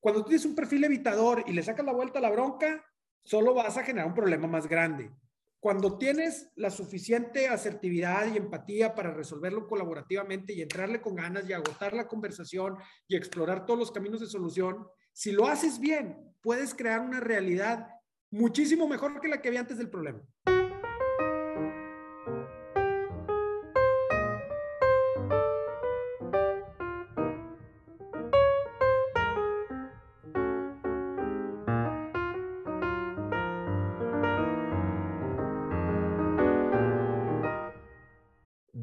Cuando tienes un perfil evitador y le sacas la vuelta a la bronca, solo vas a generar un problema más grande. Cuando tienes la suficiente asertividad y empatía para resolverlo colaborativamente y entrarle con ganas y agotar la conversación y explorar todos los caminos de solución, si lo haces bien, puedes crear una realidad muchísimo mejor que la que había antes del problema.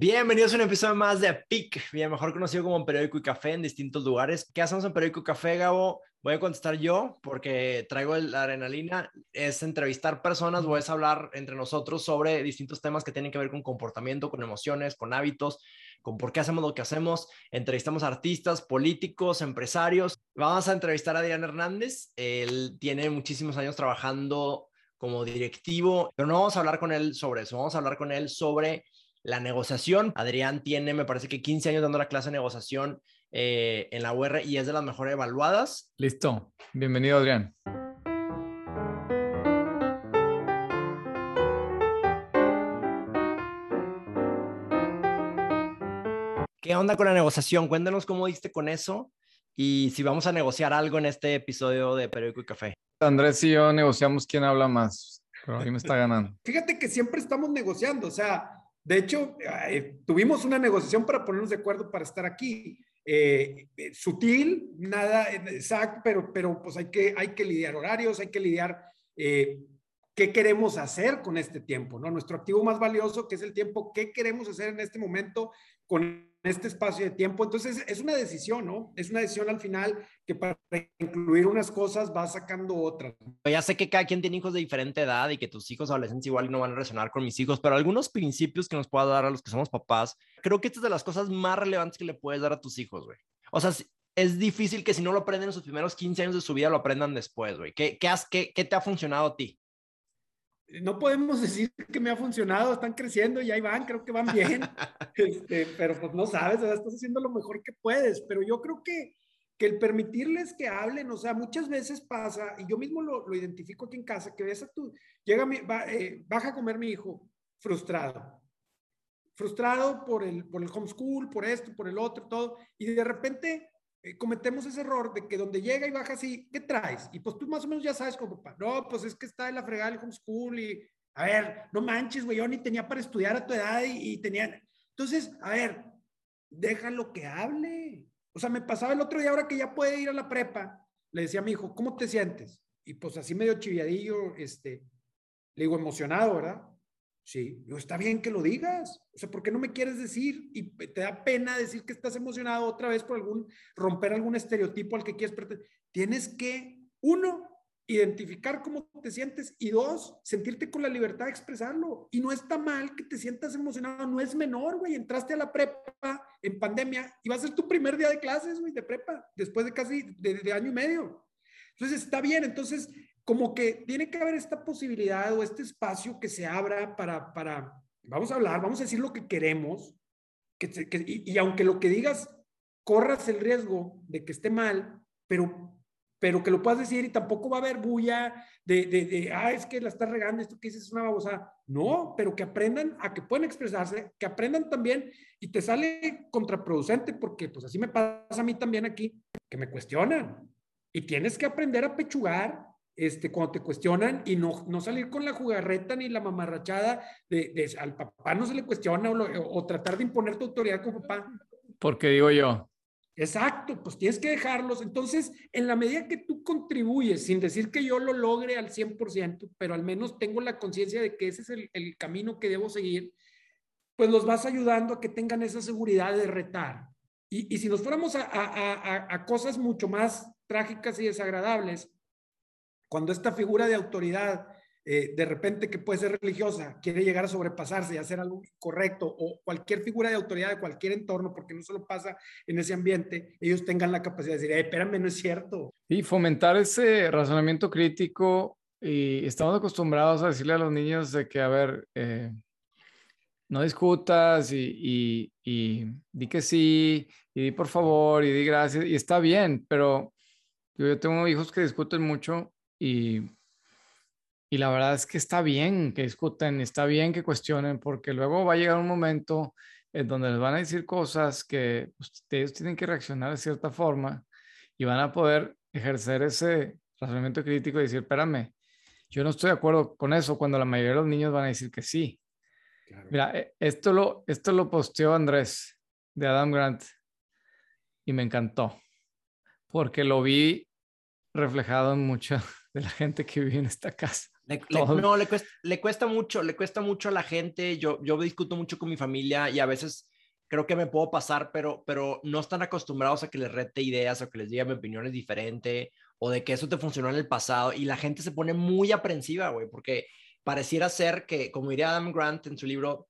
Bienvenidos a un episodio más de PIC, bien mejor conocido como Periódico y Café en distintos lugares. ¿Qué hacemos en Periódico y Café, Gabo? Voy a contestar yo porque traigo la adrenalina. Es entrevistar personas, voy a hablar entre nosotros sobre distintos temas que tienen que ver con comportamiento, con emociones, con hábitos, con por qué hacemos lo que hacemos. Entrevistamos artistas, políticos, empresarios. Vamos a entrevistar a Adrián Hernández. Él tiene muchísimos años trabajando como directivo, pero no vamos a hablar con él sobre eso. Vamos a hablar con él sobre la negociación. Adrián tiene, me parece que 15 años dando la clase de negociación eh, en la UR y es de las mejores evaluadas. Listo. Bienvenido, Adrián. ¿Qué onda con la negociación? Cuéntanos cómo diste con eso y si vamos a negociar algo en este episodio de Periódico y Café. Andrés y yo negociamos quién habla más, pero a mí me está ganando. Fíjate que siempre estamos negociando, o sea, de hecho, eh, tuvimos una negociación para ponernos de acuerdo para estar aquí. Eh, eh, sutil, nada exacto, pero, pero pues hay que, hay que lidiar horarios, hay que lidiar qué queremos hacer con este tiempo, ¿no? Nuestro activo más valioso, que es el tiempo, qué queremos hacer en este momento con este espacio de tiempo. Entonces, es una decisión, ¿no? Es una decisión al final que para incluir unas cosas va sacando otras. Ya sé que cada quien tiene hijos de diferente edad y que tus hijos adolescentes igual no van a resonar con mis hijos, pero algunos principios que nos pueda dar a los que somos papás, creo que esta es de las cosas más relevantes que le puedes dar a tus hijos, güey. O sea, es difícil que si no lo aprenden en sus primeros 15 años de su vida, lo aprendan después, güey. ¿Qué, qué, qué, ¿Qué te ha funcionado a ti? No podemos decir que me ha funcionado, están creciendo y ahí van, creo que van bien, este, pero pues no sabes, estás haciendo lo mejor que puedes, pero yo creo que, que el permitirles que hablen, o sea, muchas veces pasa, y yo mismo lo, lo identifico aquí en casa, que ves a tu, llega, mi, eh, baja a comer mi hijo frustrado, frustrado por el, por el homeschool, por esto, por el otro, todo, y de repente eh, cometemos ese error de que donde llega y baja así, ¿qué traes? Y pues tú más o menos ya sabes como papá, no, pues es que está en la fregada el homeschool y, a ver, no manches, güey, yo ni tenía para estudiar a tu edad y, tenía... Entonces, a ver, déjalo que hable. O sea, me pasaba el otro día, ahora que ya puede ir a la prepa, le decía a mi hijo, ¿cómo te sientes? Y pues así medio chiviadillo, este, le digo, emocionado, ¿verdad? Sí, yo, está bien que lo digas. O sea, ¿por qué no me quieres decir? Y te da pena decir que estás emocionado otra vez por algún, romper algún estereotipo al que quieres pertenecer. Tienes que, uno, identificar cómo te sientes y dos, sentirte con la libertad de expresarlo. Y no está mal que te sientas emocionado, no es menor, güey. Entraste a la prepa en pandemia y va a ser tu primer día de clases, güey, de prepa, después de casi de, de año y medio. Entonces está bien, entonces como que tiene que haber esta posibilidad o este espacio que se abra para, para vamos a hablar, vamos a decir lo que queremos, que, y, aunque lo que digas corras el riesgo de que esté mal, pero, pero que lo puedas decir y tampoco va a haber bulla de, de, de ah, es que la estás regando, esto que dices es una babosa. No, pero que aprendan a que pueden expresarse, que aprendan también y te sale contraproducente porque pues así me pasa a mí también aquí, que me cuestionan. Y tienes que aprender a pechugar este, cuando te cuestionan y no, no salir con la jugarreta ni la mamarrachada de, al papá no se le cuestiona o, tratar de imponer tu autoridad como papá. Porque digo yo. Exacto, pues tienes que dejarlos. Entonces, en la medida que tú contribuyes, sin decir que yo lo logre al 100%, pero al menos tengo la conciencia de que ese es el, el, camino que debo seguir, pues los vas ayudando a que tengan esa seguridad de retar. Y, y si nos fuéramos a, a, a, a cosas mucho más trágicas y desagradables, cuando esta figura de autoridad, eh, de repente que puede ser religiosa, quiere llegar a sobrepasarse y hacer algo correcto, o cualquier figura de autoridad de cualquier entorno, porque no solo pasa en ese ambiente, ellos tengan la capacidad de decir, espérame, no es cierto. Y fomentar ese razonamiento crítico, y estamos acostumbrados a decirle a los niños de que, a ver, eh, no discutas y, y, y, di que sí, y di por favor, y di gracias, y está bien, pero Yo, tengo hijos que discuten mucho y, y la verdad es que está bien que discuten, está bien que cuestionen, porque luego va a llegar un momento en donde les van a decir cosas que pues, ellos tienen que reaccionar de cierta forma y van a poder ejercer ese razonamiento crítico y decir, espérame, yo no estoy de acuerdo con eso cuando la mayoría de los niños van a decir que sí. Mira, e, esto lo, esto lo posteó Andrés de Adam Grant y me encantó porque lo vi reflejado en mucha de la gente que vive en esta casa. no, le cuesta, le cuesta mucho, le cuesta mucho a la gente. Yo, yo discuto mucho con mi familia y a veces creo que me puedo pasar, pero, pero no están acostumbrados a que les rete ideas o que les diga mi opinión es diferente o de que eso te funcionó en el pasado y la gente se pone muy aprensiva, güey, porque pareciera ser que, como diría Adam Grant en su libro,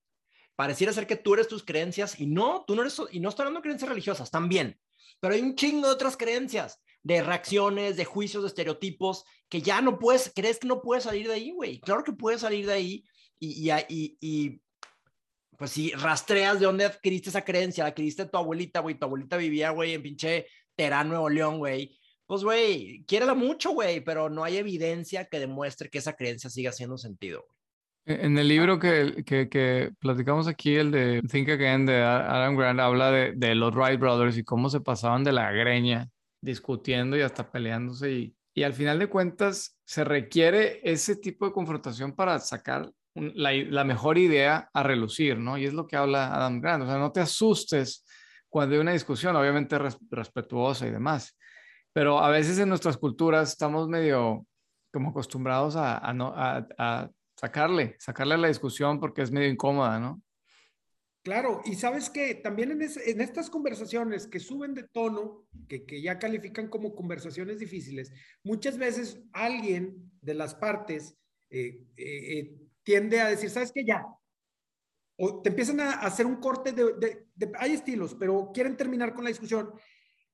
pareciera ser que tú eres tus creencias y no, tú no eres, y no estoy hablando de creencias religiosas, también, pero hay un chingo de otras creencias, de reacciones, de juicios, de estereotipos, que ya no puedes, crees que no puedes salir de ahí, güey. Claro que puedes salir de ahí y, y, y, pues si rastreas de dónde adquiriste esa creencia, la adquiriste tu abuelita, güey, tu abuelita vivía, güey, en pinche Terán, Nuevo León, güey. Pues, güey, quiérela mucho, güey, pero no hay evidencia que demuestre que esa creencia siga haciendo sentido. E-, en el libro que, que, platicamos aquí, el de Think Again de Adam Grant, habla de, de, los Wright Brothers y cómo se pasaban de la greña discutiendo y hasta peleándose. Y, y al final de cuentas, se requiere ese tipo de confrontación para sacar la, la, mejor idea a relucir, ¿no? Y es lo que habla Adam Grant. O sea, no te asustes cuando hay una discusión, obviamente respetuosa y demás. Pero a veces en nuestras culturas estamos medio como acostumbrados a, a, no, a, a sacarle, sacarle la discusión porque es medio incómoda, ¿no? Claro, y sabes que también en, estas conversaciones que suben de tono, que, ya califican como conversaciones difíciles, muchas veces alguien de las partes eh, eh, eh tiende a decir, ¿sabes qué? Ya. O te empiezan a hacer un corte de hay estilos, pero quieren terminar con la discusión.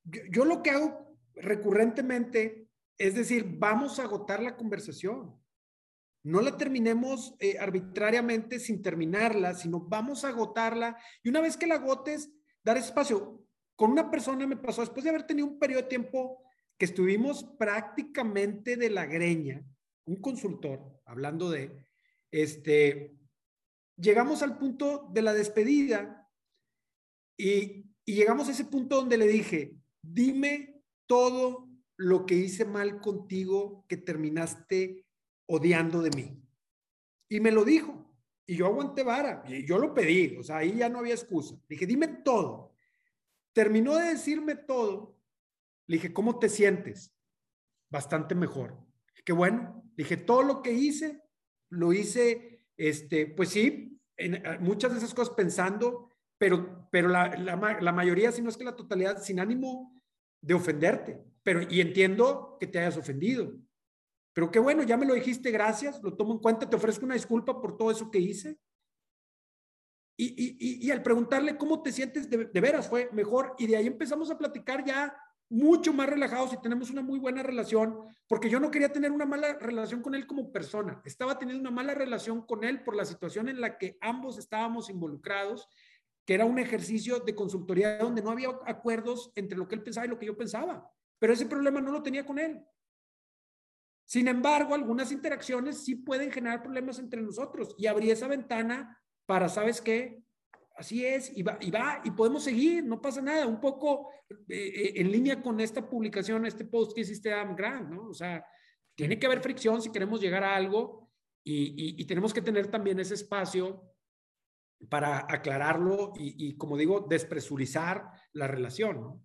Yo, yo lo que hago recurrentemente es decir, vamos a agotar la conversación no la terminemos eh, arbitrariamente sin terminarla, sino vamos a agotarla y una vez que la agotes, dar espacio. Con una persona me pasó, después de haber tenido un periodo de tiempo que estuvimos prácticamente de la greña, un consultor, hablando de, este, llegamos al punto de la despedida y, y llegamos a ese punto donde le dije, dime todo lo que hice mal contigo que terminaste odiando de mí. Y me lo dijo. Y yo aguanté vara. Y yo lo pedí. O sea, ahí ya no había excusa. dije, dime todo. Terminó de decirme todo. Le dije, ¿cómo te sientes? Bastante mejor. Qué bueno. dije, todo lo que hice, lo hice, este, pues sí, en, eh, muchas de esas cosas pensando, pero, pero la, la, la mayoría, si no es que la totalidad, sin ánimo de ofenderte. Pero, y entiendo que te hayas ofendido. Pero qué bueno, ya me lo dijiste, gracias, lo tomo en cuenta, te ofrezco una disculpa por todo eso que hice. Y, y, y, al preguntarle cómo te sientes de, de, veras fue mejor y de ahí empezamos a platicar ya mucho más relajados y tenemos una muy buena relación porque yo no quería tener una mala relación con él como persona, estaba teniendo una mala relación con él por la situación en la que ambos estábamos involucrados, que era un ejercicio de consultoría donde no había acuerdos entre lo que él pensaba y lo que yo pensaba, pero ese problema no lo tenía con él. Sin embargo, algunas interacciones sí pueden generar problemas entre nosotros y abrí esa ventana para, ¿sabes qué? Así es, y va, y va, y podemos seguir, no pasa nada, un poco eh, eh, en línea con esta publicación, este post que hiciste Adam Grant, ¿no? O sea, tiene que haber fricción si queremos llegar a algo y, y, y tenemos que tener también ese espacio para aclararlo y, como digo, despresurizar la relación, ¿no?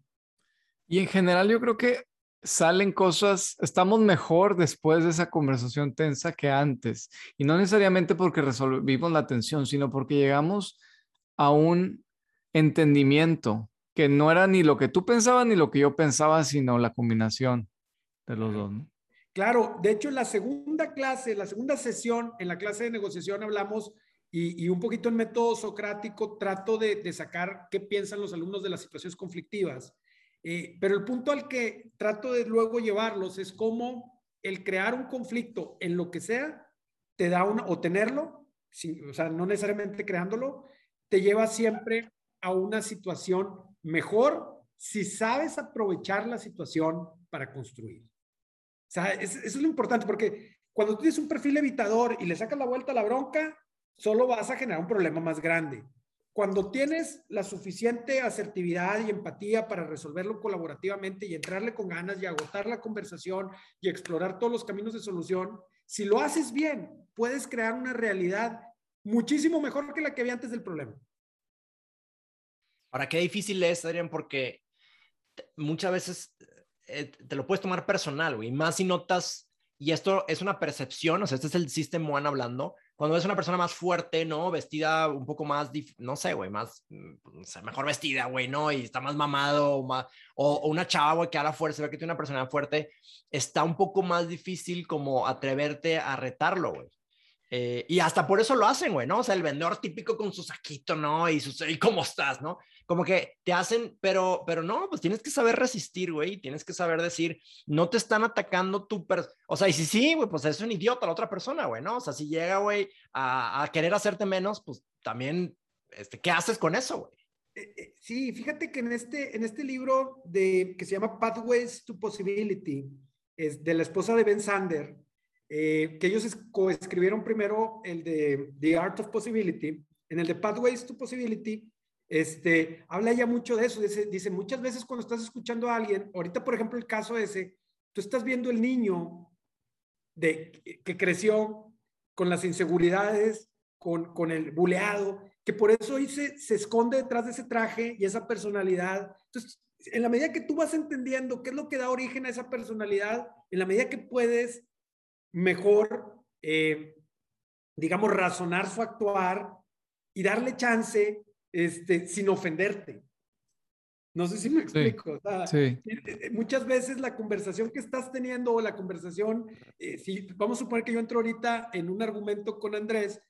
Y en general yo creo que salen cosas, estamos mejor después de esa conversación tensa que antes. Y no necesariamente porque resolvimos la tensión, sino porque llegamos a un entendimiento que no era ni lo que tú pensabas ni lo que yo pensaba, sino la combinación de los dos. Claro, de hecho en la segunda clase, la segunda sesión, en la clase de negociación hablamos y, un poquito en método socrático trato de, de sacar qué piensan los alumnos de las situaciones conflictivas. Eh, pero el punto al que trato de luego llevarlos es cómo el crear un conflicto en lo que sea te da una, o tenerlo, o sea, no necesariamente creándolo, te lleva siempre a una situación mejor si sabes aprovechar la situación para construir. O sea, eso es lo importante, porque cuando tienes un perfil evitador y le sacas la vuelta a la bronca, solo vas a generar un problema más grande. Cuando tienes la suficiente asertividad y empatía para resolverlo colaborativamente y entrarle con ganas y agotar la conversación y explorar todos los caminos de solución, si lo haces bien, puedes crear una realidad muchísimo mejor que la que había antes del problema. Ahora, qué difícil es, Adrián, porque muchas veces eh, te lo puedes tomar personal, güey, más si notas, y esto es una percepción, o sea, este es el System One hablando, cuando es una persona más fuerte, ¿no? Vestida un poco más, no sé, güey, más, mm, no sé, mejor vestida, güey, ¿no? Y está más mamado, o, más, o, una chava, güey, que a la fuerza, ve que tiene una persona fuerte, está un poco más difícil como atreverte a retarlo, güey. Eh, y hasta por eso lo hacen, güey, ¿no? O sea, el vendedor típico con su saquito, ¿no? Y, su, y cómo estás, ¿no? Como que te hacen, pero, pero no, pues tienes que saber resistir, güey. Tienes que saber decir, no te están atacando tu persona. O sea, y si sí, güey, pues es un idiota la otra persona, güey, ¿no? O sea, si llega, güey, a, a, querer hacerte menos, pues también, este, ¿qué haces con eso, güey? Eh, eh, sí, fíjate que en este, en este libro de, que se llama Pathways to Possibility, es de la esposa de Ben Sander, eh, que ellos coescribieron primero el de The Art of Possibility, en el de Pathways to Possibility, este, habla ya mucho de eso, dice, dice, muchas veces cuando estás escuchando a alguien, ahorita por ejemplo el caso ese, tú estás viendo el niño de, que creció con las inseguridades, con, con el buleado, que por eso hoy se, esconde detrás de ese traje y esa personalidad. Entonces, en la medida que tú vas entendiendo qué es lo que da origen a esa personalidad, en la medida que puedes mejor, eh, digamos, razonar su actuar y darle chance este, sin ofenderte. No sé si me explico. Eh, eh, muchas veces la conversación que estás teniendo o la conversación, si vamos a suponer que yo entro ahorita en un argumento con Andrés,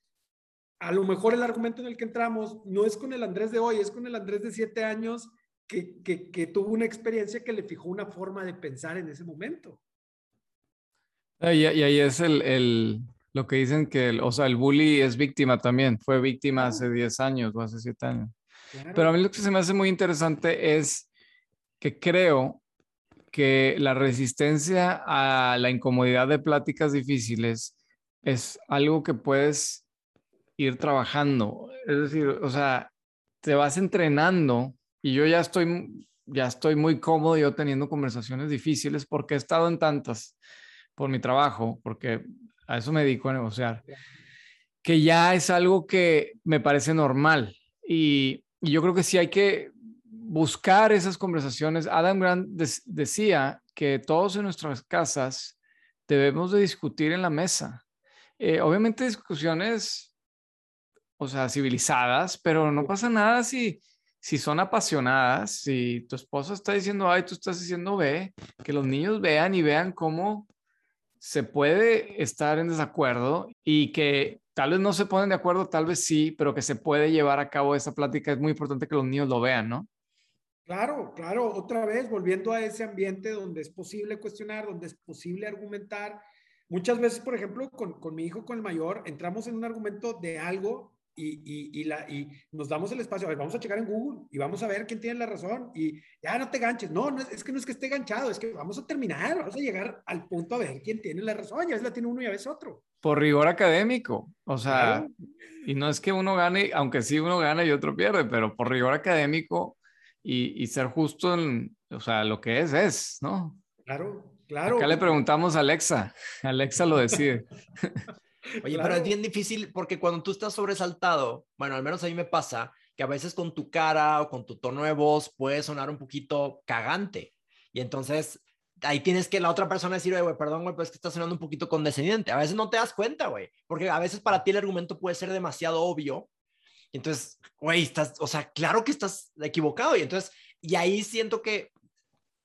a lo mejor el argumento en el que entramos no es con el Andrés de hoy, es con el Andrés de siete años que, que, que tuvo una experiencia que le fijó una forma de pensar en ese momento. Ah, y, ahí es el, el, lo que dicen que, el, o sea, el bully es víctima también, fue víctima hace 10 años o hace 7 años. Pero a mí lo que se me hace muy interesante es que creo que la resistencia a la incomodidad de pláticas difíciles es algo que puedes ir trabajando. Es decir, o sea, te vas entrenando y yo ya estoy, ya estoy muy cómodo yo teniendo conversaciones difíciles porque he estado en tantas por mi trabajo, porque a eso me dedico a negociar, que ya es algo que me parece normal. Y, yo creo que sí hay que buscar esas conversaciones. Adam Grant decía que todos en nuestras casas debemos de discutir en la mesa. Eh, obviamente discusiones, o sea, civilizadas, pero no pasa nada si, si son apasionadas, si tu esposa está diciendo A y tú estás diciendo B, que los niños vean y vean cómo se puede estar en desacuerdo y que tal vez no se ponen de acuerdo, tal vez sí, pero que se puede llevar a cabo esa plática. Es muy importante que los niños lo vean, ¿no? Claro, claro, otra vez volviendo a ese ambiente donde es posible cuestionar, donde es posible argumentar. Muchas veces, por ejemplo, con, con mi hijo, con el mayor, entramos en un argumento de algo y, y, la, y nos damos el espacio, a ver, vamos a checar en Google y vamos a ver quién tiene la razón y ya no te ganches. No, no, es que no es que esté ganchado, es que vamos a terminar, vamos a llegar al punto a ver quién tiene la razón, ya veces la tiene uno y a veces otro. Por rigor académico, o sea, y no es que uno gane, aunque sí uno gana y otro pierde, pero por rigor académico y, y ser justo en, o sea, lo que es, es, ¿no? Claro, claro. Acá le preguntamos a Alexa, Alexa lo decide. Oye, pero es bien difícil porque cuando tú estás sobresaltado, bueno, al menos a mí me pasa que a veces con tu cara o con tu tono de voz puede sonar un poquito cagante. Y entonces ahí tienes que la otra persona decir, güey, perdón, güey, pues es que está sonando un poquito condescendiente. A veces no te das cuenta, güey, porque a veces para ti el argumento puede ser demasiado obvio. Entonces, güey, estás, o sea, claro que estás equivocado. Y entonces, y ahí siento que,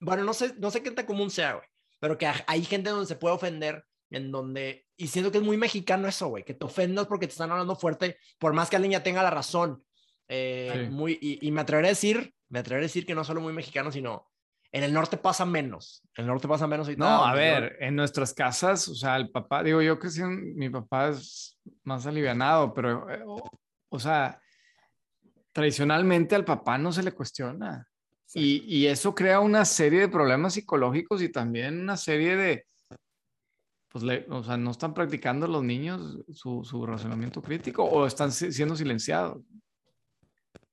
bueno, no sé, no sé qué tan común sea, güey, pero que hay gente donde se puede ofender en donde, y siento que es muy mexicano eso, güey, que te ofendas porque te están hablando fuerte, por más que alguien ya tenga la razón. Eh, muy, y, me atreveré a decir, me atreveré a decir que no solo muy mexicano, sino en el norte pasa menos. En el norte pasa menos. Y no, a ver, en nuestras casas, o sea, el papá, digo yo que sí, mi papá es más alivianado, pero, eh, o, sea, tradicionalmente al papá no se le cuestiona. Y, y, eso crea una serie de problemas psicológicos y también una serie de, pues, o sea, no están practicando los niños su, su razonamiento crítico o están siendo silenciados.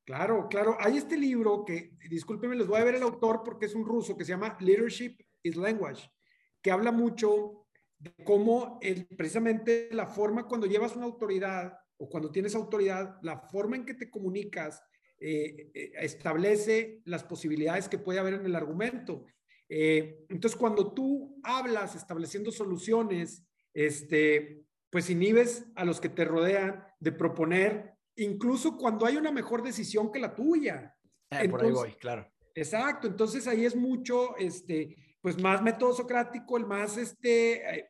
Claro, claro. Hay este libro que, discúlpenme, les voy a ver el autor porque es un ruso que se llama Leadership is Language, que habla mucho de cómo el, precisamente la forma cuando llevas una autoridad o cuando tienes autoridad, la forma en que te comunicas eh, eh, establece las posibilidades que puede haber en el argumento. Eh, entonces, cuando tú hablas estableciendo soluciones, este, pues inhibes a los que te rodean de proponer, incluso cuando hay una mejor decisión que la tuya. por ahí voy, claro. Exacto, entonces ahí es mucho, este, pues más método socrático, el más, este,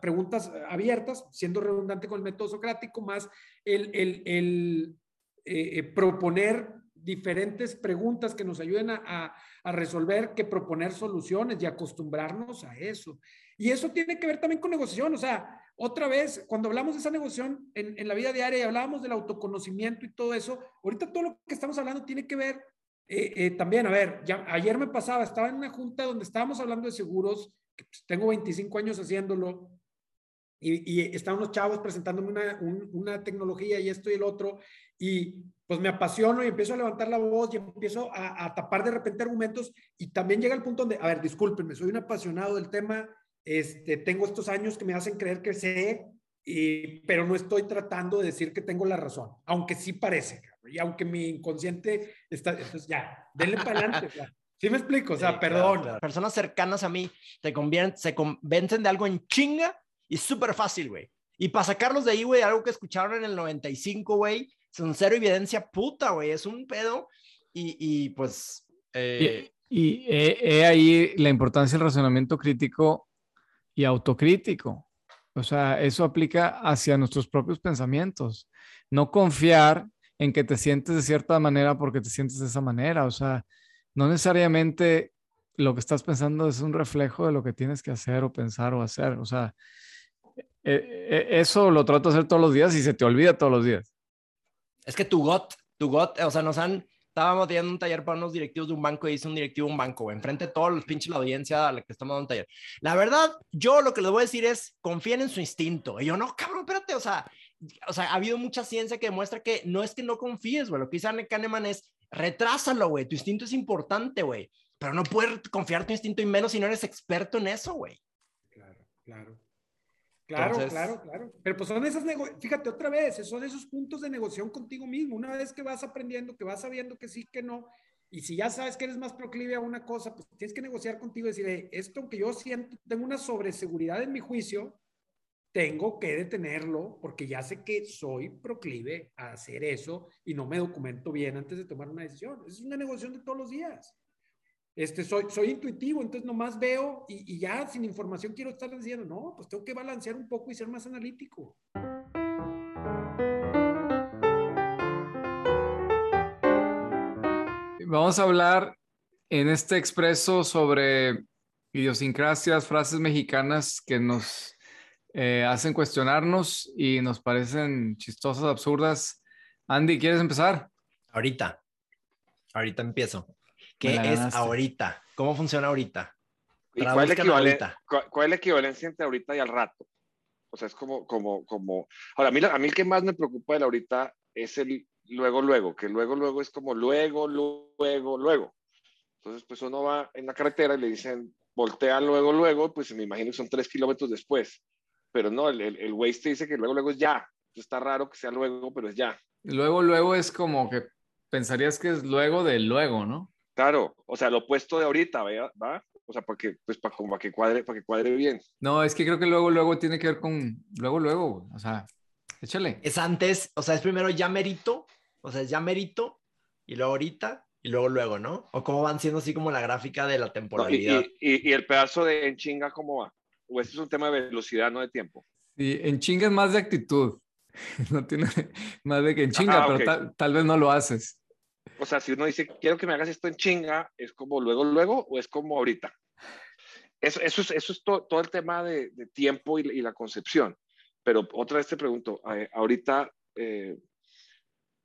preguntas abiertas, siendo redundante con el método socrático, más el, el, el eh, eh, proponer diferentes preguntas que nos ayuden a, a, resolver que proponer soluciones y acostumbrarnos a eso. Y eso tiene que ver también con negociación. O sea, otra vez, cuando hablamos de esa negociación en, en la vida diaria y hablábamos del autoconocimiento y todo eso, ahorita todo lo que estamos hablando tiene que ver eh, también, a ver, ya, ayer me pasaba, estaba en una junta donde estábamos hablando de seguros, que pues, tengo 25 años haciéndolo, y, y estaban los chavos presentándome una, una tecnología y esto y el otro, y pues me apasiono y empiezo a levantar la voz y empiezo a, tapar de repente argumentos y también llega el punto donde, a ver, discúlpenme, soy un apasionado del tema, este, tengo estos años que me hacen creer que sé, y, pero no estoy tratando de decir que tengo la razón, aunque sí parece, y aunque mi inconsciente está, entonces ya, denle para adelante. ¿Sí me explico? O sea, perdón. Personas cercanas a mí te se convencen de algo en chinga y súper fácil, güey. Y para sacarlos de ahí, güey, algo que escucharon en el 95, güey, son cero evidencia puta, güey, es un pedo. Y, y pues... Eh... Y, he, ahí la importancia del razonamiento crítico y autocrítico. O sea, eso aplica hacia nuestros propios pensamientos. No confiar en que te sientes de cierta manera porque te sientes de esa manera. O sea, no necesariamente lo que estás pensando es un reflejo de lo que tienes que hacer o pensar o hacer. O sea, e, e, eso lo trato de hacer todos los días y se te olvida todos los días. Es que tu GOT, tu GOT, o sea, nos han, estábamos dando un taller para unos directivos de un banco y hice un directivo de un banco, enfrente de todos los pinches la audiencia a la que estamos dando un taller. La verdad, yo lo que les voy a decir es, confíen en su instinto. Y yo, no, cabrón, espérate, o sea, o sea, ha habido mucha ciencia que demuestra que no es que no confíes, güey, lo que dice Arne Kahneman es, retrásalo, güey, tu instinto es importante, güey, pero no puedes confiar tu instinto y menos si no eres experto en eso, güey. Claro, claro. Claro, claro, claro. Pero pues son esas, fíjate otra vez, son esos puntos de negociación contigo mismo. Una vez que vas aprendiendo, que vas sabiendo que sí, que no, y si ya sabes que eres más proclive a una cosa, pues tienes que negociar contigo y decir, esto aunque yo siento, tengo una sobreseguridad en mi juicio, tengo que detenerlo porque ya sé que soy proclive a hacer eso y no me documento bien antes de tomar una decisión. Es una negociación de todos los días. Este, soy, soy intuitivo, entonces nomás veo y, ya sin información quiero estar diciendo, no, pues tengo que balancear un poco y ser más analítico. Vamos a hablar en este expreso sobre idiosincrasias, frases mexicanas que nos eh, hacen cuestionarnos y nos parecen chistosas, absurdas. Andy, ¿quieres empezar? Ahorita. Ahorita empiezo. ¿Qué es ahorita? ¿Cómo funciona ahorita? cuál, es la equivalencia entre ahorita y al rato? O sea, es como, como, como... Ahora, a mí, a mí el que más me preocupa de ahorita es el luego, luego, que luego, luego es como luego, luego, luego. Entonces, pues uno va en la carretera y le dicen, voltea luego, luego, pues me imagino que son tres kilómetros después. Pero no, el, el, el Waze te dice que luego, luego es ya. está raro que sea luego, pero es ya. Luego, luego es como que pensarías que es luego de luego, ¿no? Claro, o sea, lo opuesto de ahorita, ¿va? O sea, para que, pues, para, para, que cuadre, para que cuadre bien. No, es que creo que luego, luego tiene que ver con, luego, luego, o sea, échale. Es antes, o sea, es primero ya merito, o sea, es ya merito, y luego ahorita, y luego, luego, ¿no? O cómo van siendo así como la gráfica de la temporalidad. y, y, el pedazo de en chinga, ¿cómo va? O este es un tema de velocidad, no de tiempo. Sí, en chinga es más de actitud. No tiene más de que en chinga, pero tal vez no lo haces o sea, si uno dice, quiero que me hagas esto en chinga, ¿es como luego, luego o es como ahorita? Eso, es, todo el tema de, tiempo y, la concepción. Pero otra vez te pregunto, eh, ahorita, eh,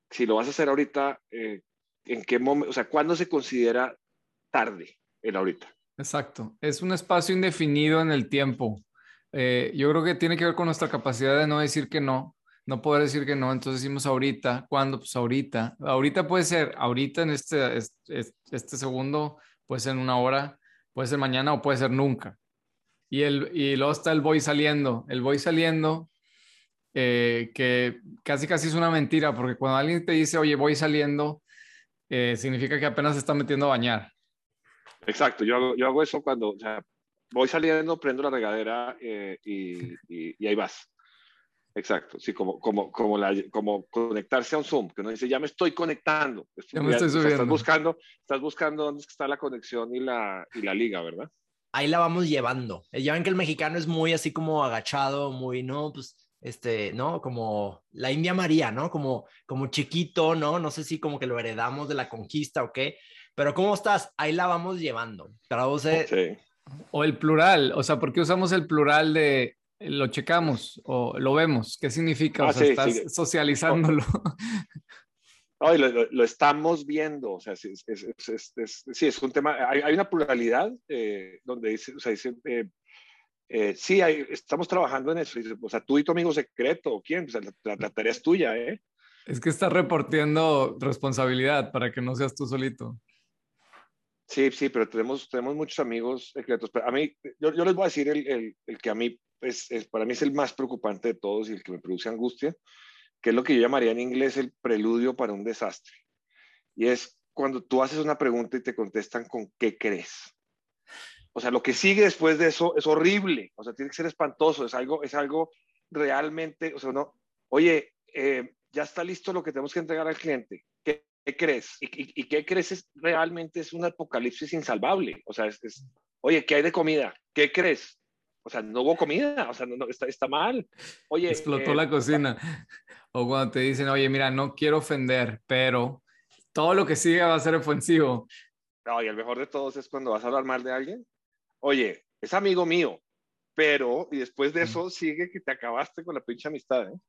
si lo vas a hacer ahorita, eh, ¿en qué momento, o sea, cuándo se considera tarde el ahorita. Exacto. Es un espacio indefinido en el tiempo. Yo creo que tiene que ver con nuestra capacidad de no decir que no, no poder decir que no. Entonces decimos ahorita. ¿Cuándo? Pues ahorita. Ahorita puede ser ahorita en este, este, este segundo, puede ser en una hora, puede ser mañana o puede ser nunca. Y, el, y luego está el voy saliendo. El voy saliendo, eh, que casi casi es una mentira, porque cuando alguien te dice, oye, voy saliendo, eh, significa que apenas se está metiendo a bañar. Exacto, yo hago, yo hago eso cuando o sea, voy saliendo, prendo la regadera eh, y, y, ahí vas. Exacto, sí, como, como, como, la, como conectarse a un Zoom, que uno dice, ya me estoy conectando. Ya me estoy subiendo. estás buscando, estás buscando dónde está la conexión y la, y la liga, ¿verdad? Ahí la vamos llevando. Ya ven que el mexicano es muy así como agachado, muy, no, pues este, ¿no? Como la India María, ¿no? Como, como chiquito, ¿no? No sé si como que lo heredamos de la conquista o qué, pero ¿cómo estás? Ahí la vamos llevando. Traduce. O el plural, o sea, ¿por qué usamos el plural de lo checamos o lo vemos? ¿Qué significa? o ah, sea, estás socializándolo. lo, estamos viendo, o sea, sí, es, un tema, hay, una pluralidad eh, donde dice, o sea, dice eh, eh, sí, estamos trabajando en eso. O sea, tú y tu amigo secreto, ¿o quién? O sea, la, tarea es tuya, ¿eh? Es que estás reportando responsabilidad para que no seas tú solito. Sí, sí, pero tenemos, tenemos muchos amigos secretos. Pero a mí, yo, yo les voy a decir el, el, el que a mí, es, para mí es el más preocupante de todos y el que me produce angustia, que es lo que yo llamaría en inglés el preludio para un desastre. Y es cuando tú haces una pregunta y te contestan con qué crees. O sea, lo que sigue después de eso es horrible, o sea, tiene que ser espantoso, es algo, es algo realmente, o sea, no, oye, eh, ya está listo lo que tenemos que entregar al cliente, ¿qué, crees? ¿Y, qué crees? Es, realmente es un apocalipsis insalvable, o sea, es, oye, ¿qué hay de comida? ¿Qué crees? O sea, no hubo comida, o sea, no, está, está, mal. Oye, explotó la eh, cocina. O cuando te dicen, oye, mira, no quiero ofender, pero todo lo que sigue va a ser ofensivo. No, y el mejor de todos es cuando vas a hablar mal de alguien oye, es amigo mío, pero, y después de eso sigue que te acabaste con la pinche amistad, ¿eh?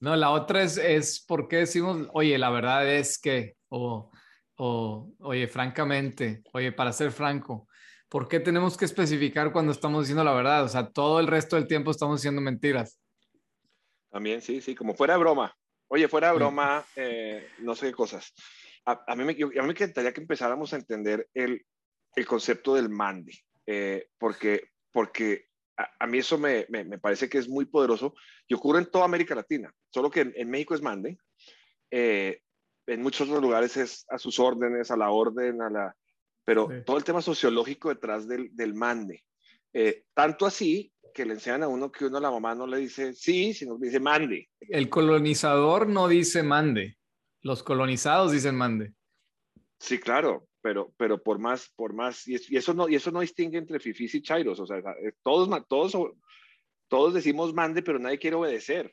No, la otra es, es por qué decimos, oye, la verdad es que, o, o, oye, francamente, oye, para ser franco, ¿por qué tenemos que especificar cuando estamos diciendo la verdad? O sea, todo el resto del tiempo estamos diciendo mentiras. También, sí, sí, como fuera de broma. Oye, fuera de broma, eh, no sé qué cosas. A, mí me, a mí me encantaría que empezáramos a entender el, el concepto del mande. Eh, porque, porque a, mí eso me, me, parece que es muy poderoso y ocurre en toda América Latina, solo que en, México es mande, eh, en muchos otros lugares es a sus órdenes, a la orden, a la... Pero todo el tema sociológico detrás del, del mande. Eh, tanto así que le enseñan a uno que uno a la mamá no le dice sí, sino que dice mande. El colonizador no dice mande, los colonizados dicen mande. Sí, claro, pero, pero por más, por más, y, eso no, y eso no distingue entre fifis y chairos, o sea, todos, todos, todos decimos mande, pero nadie quiere obedecer.